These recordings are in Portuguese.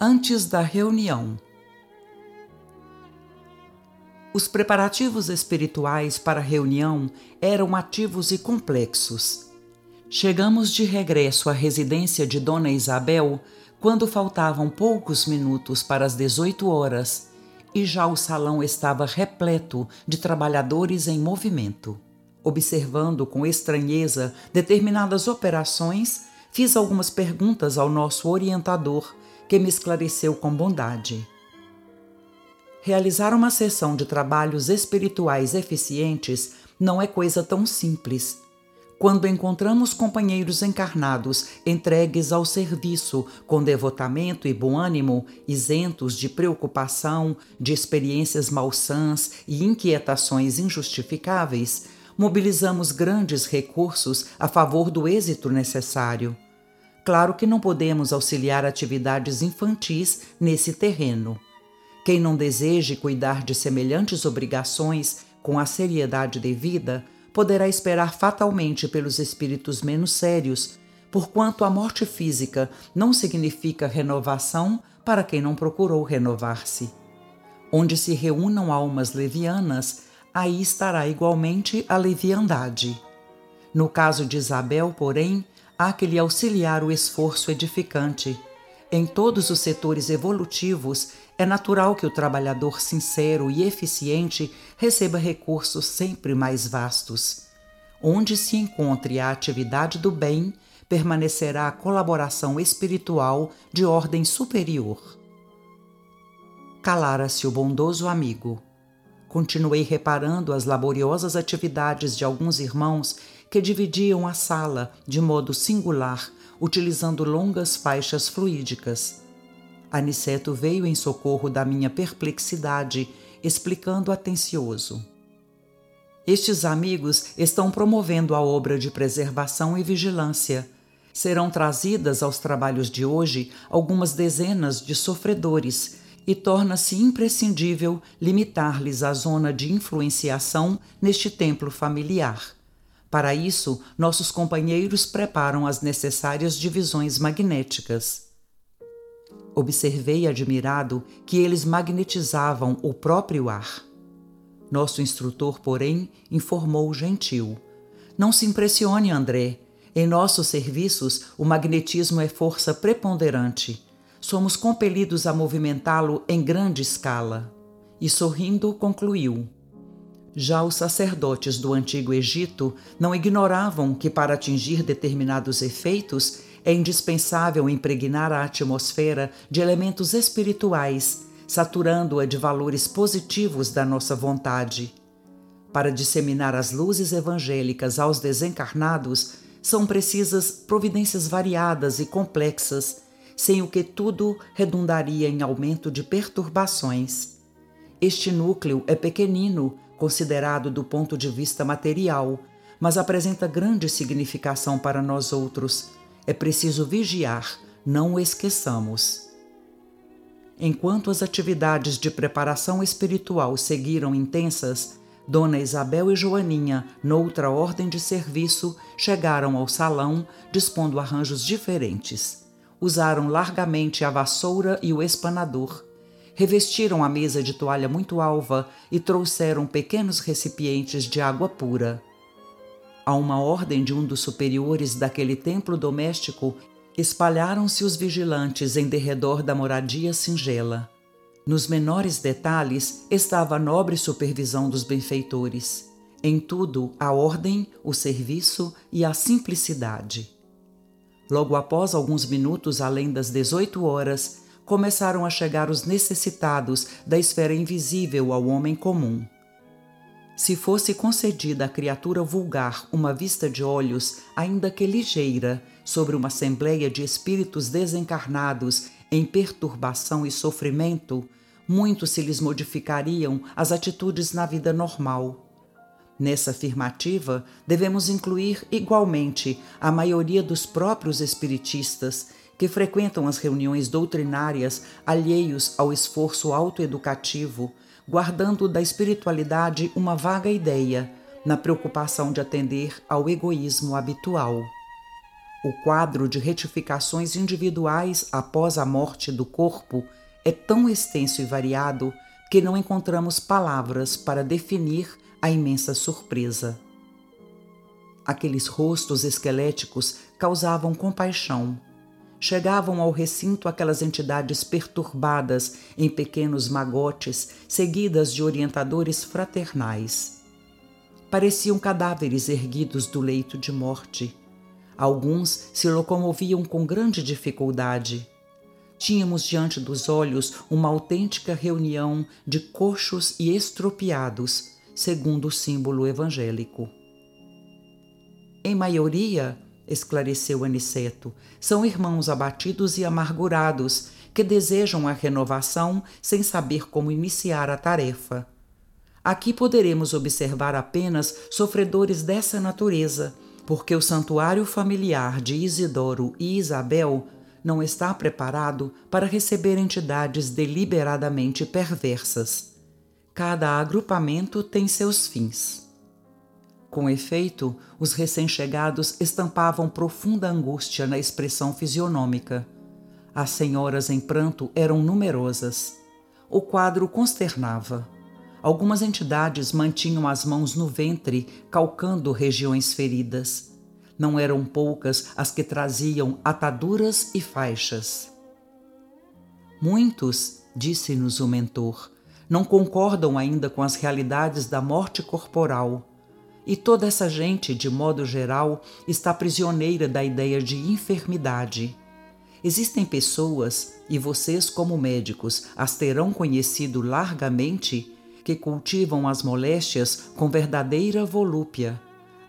Antes da reunião Os preparativos espirituais para a reunião eram ativos e complexos. Chegamos de regresso à residência de Dona Isabel quando faltavam poucos minutos para as 18 horas e já o salão estava repleto de trabalhadores em movimento. Observando com estranheza determinadas operações, fiz algumas perguntas ao nosso orientador, que me esclareceu com bondade. Realizar uma sessão de trabalhos espirituais eficientes não é coisa tão simples. Quando encontramos companheiros encarnados entregues ao serviço com devotamento e bom ânimo, isentos de preocupação, de experiências malsãs e inquietações injustificáveis, mobilizamos grandes recursos a favor do êxito necessário. Claro que não podemos auxiliar atividades infantis nesse terreno. Quem não deseje cuidar de semelhantes obrigações com a seriedade devida, poderá esperar fatalmente pelos espíritos menos sérios, porquanto a morte física não significa renovação para quem não procurou renovar-se. Onde se reúnam almas levianas, aí estará igualmente a leviandade. No caso de Isabel, porém, há que lhe auxiliar o esforço edificante. Em todos os setores evolutivos, é natural que o trabalhador sincero e eficiente receba recursos sempre mais vastos. Onde se encontre a atividade do bem, permanecerá a colaboração espiritual de ordem superior. Calara-se o bondoso amigo. Continuei reparando as laboriosas atividades de alguns irmãos que dividiam a sala de modo singular, utilizando longas faixas fluídicas. Aniceto veio em socorro da minha perplexidade, explicando atencioso. Estes amigos estão promovendo a obra de preservação e vigilância. Serão trazidas aos trabalhos de hoje algumas dezenas de sofredores e torna-se imprescindível limitar-lhes a zona de influenciação neste templo familiar. Para isso, nossos companheiros preparam as necessárias divisões magnéticas. Observei admirado que eles magnetizavam o próprio ar. Nosso instrutor, porém, informou gentil: Não se impressione, André. Em nossos serviços, o magnetismo é força preponderante somos compelidos a movimentá-lo em grande escala. E sorrindo, concluiu: Já os sacerdotes do antigo Egito não ignoravam que, para atingir determinados efeitos, é indispensável impregnar a atmosfera de elementos espirituais, saturando-a de valores positivos da nossa vontade. Para disseminar as luzes evangélicas aos desencarnados, são precisas providências variadas e complexas sem o que tudo redundaria em aumento de perturbações. Este núcleo é pequenino, considerado do ponto de vista material, mas apresenta grande significação para nós outros. É preciso vigiar, não o esqueçamos. Enquanto as atividades de preparação espiritual seguiram intensas, Dona Isabel e Joaninha, noutra ordem de serviço, chegaram ao salão dispondo arranjos diferentes usaram largamente a vassoura e o espanador. Revestiram a mesa de toalha muito alva e trouxeram pequenos recipientes de água pura. A uma ordem de um dos superiores daquele templo doméstico, espalharam-se os vigilantes em derredor da moradia singela. Nos menores detalhes estava a nobre supervisão dos benfeitores. Em tudo, a ordem, o serviço e a simplicidade. Logo após alguns minutos além das 18 horas, começaram a chegar os necessitados da esfera invisível ao homem comum. Se fosse concedida à criatura vulgar uma vista de olhos, ainda que ligeira, sobre uma assembleia de espíritos desencarnados em perturbação e sofrimento, muito se lhes modificariam as atitudes na vida normal. Nessa afirmativa, devemos incluir igualmente a maioria dos próprios espiritistas que frequentam as reuniões doutrinárias alheios ao esforço autoeducativo, guardando da espiritualidade uma vaga ideia, na preocupação de atender ao egoísmo habitual. O quadro de retificações individuais após a morte do corpo é tão extenso e variado que não encontramos palavras para definir a imensa surpresa. Aqueles rostos esqueléticos causavam compaixão. Chegavam ao recinto aquelas entidades perturbadas em pequenos magotes, seguidas de orientadores fraternais. Pareciam cadáveres erguidos do leito de morte. Alguns se locomoviam com grande dificuldade tínhamos diante dos olhos uma autêntica reunião de coxos e estropiados, segundo o símbolo evangélico. Em maioria, esclareceu Aniceto, são irmãos abatidos e amargurados que desejam a renovação sem saber como iniciar a tarefa. Aqui poderemos observar apenas sofredores dessa natureza, porque o santuário familiar de Isidoro e Isabel não está preparado para receber entidades deliberadamente perversas. Cada agrupamento tem seus fins. Com efeito, os recém-chegados estampavam profunda angústia na expressão fisionômica. As senhoras em pranto eram numerosas. O quadro consternava. Algumas entidades mantinham as mãos no ventre, calcando regiões feridas não eram poucas as que traziam ataduras e faixas. Muitos, disse-nos o mentor, não concordam ainda com as realidades da morte corporal. E toda essa gente, de modo geral, está prisioneira da ideia de enfermidade. Existem pessoas, e vocês, como médicos, as terão conhecido largamente, que cultivam as moléstias com verdadeira volúpia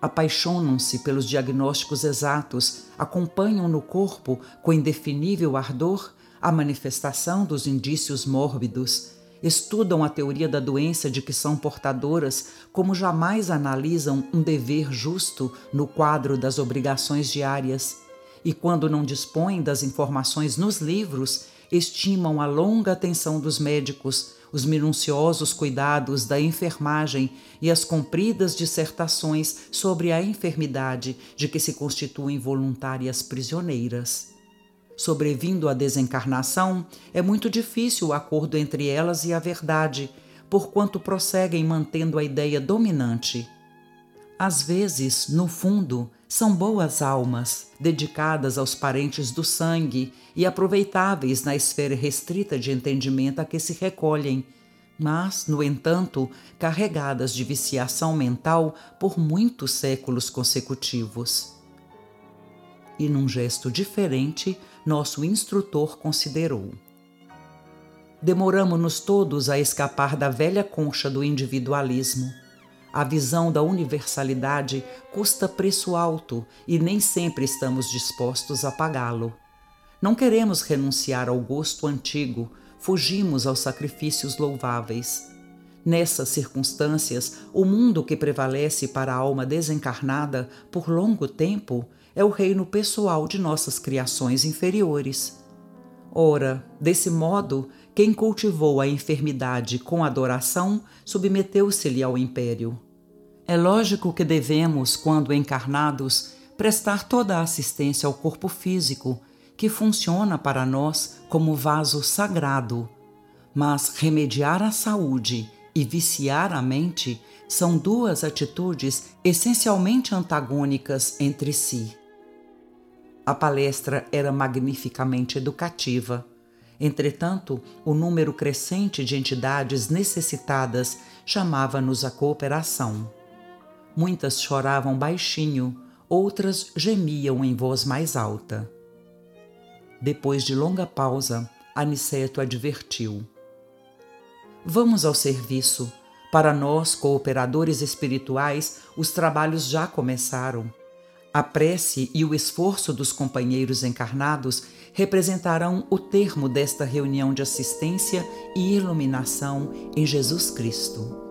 apaixonam-se pelos diagnósticos exatos, acompanham no corpo, com indefinível ardor, a manifestação dos indícios mórbidos, estudam a teoria da doença de que são portadoras, como jamais analisam um dever justo no quadro das obrigações diárias, e quando não dispõem das informações nos livros, estimam a longa atenção dos médicos os minuciosos cuidados da enfermagem e as compridas dissertações sobre a enfermidade de que se constituem voluntárias prisioneiras. Sobrevindo a desencarnação, é muito difícil o acordo entre elas e a verdade, porquanto prosseguem mantendo a ideia dominante. Às vezes, no fundo, são boas almas, dedicadas aos parentes do sangue e aproveitáveis na esfera restrita de entendimento a que se recolhem, mas, no entanto, carregadas de viciação mental por muitos séculos consecutivos. E num gesto diferente, nosso instrutor considerou. Demoramos-nos todos a escapar da velha concha do individualismo a visão da universalidade custa preço alto e nem sempre estamos dispostos a pagá-lo. Não queremos renunciar ao gosto antigo, fugimos aos sacrifícios louváveis. Nessas circunstâncias, o mundo que prevalece para a alma desencarnada por longo tempo é o reino pessoal de nossas criações inferiores. Ora, desse modo, quem cultivou a enfermidade com adoração submeteu-se-lhe ao império. É lógico que devemos, quando encarnados, prestar toda a assistência ao corpo físico, que funciona para nós como vaso sagrado. Mas remediar a saúde e viciar a mente são duas atitudes essencialmente antagônicas entre si. A palestra era magnificamente educativa Entretanto, o número crescente de entidades necessitadas chamava-nos à cooperação. Muitas choravam baixinho, outras gemiam em voz mais alta. Depois de longa pausa, Aniceto advertiu: Vamos ao serviço. Para nós, cooperadores espirituais, os trabalhos já começaram. A prece e o esforço dos companheiros encarnados representarão o termo desta reunião de assistência e iluminação em Jesus Cristo.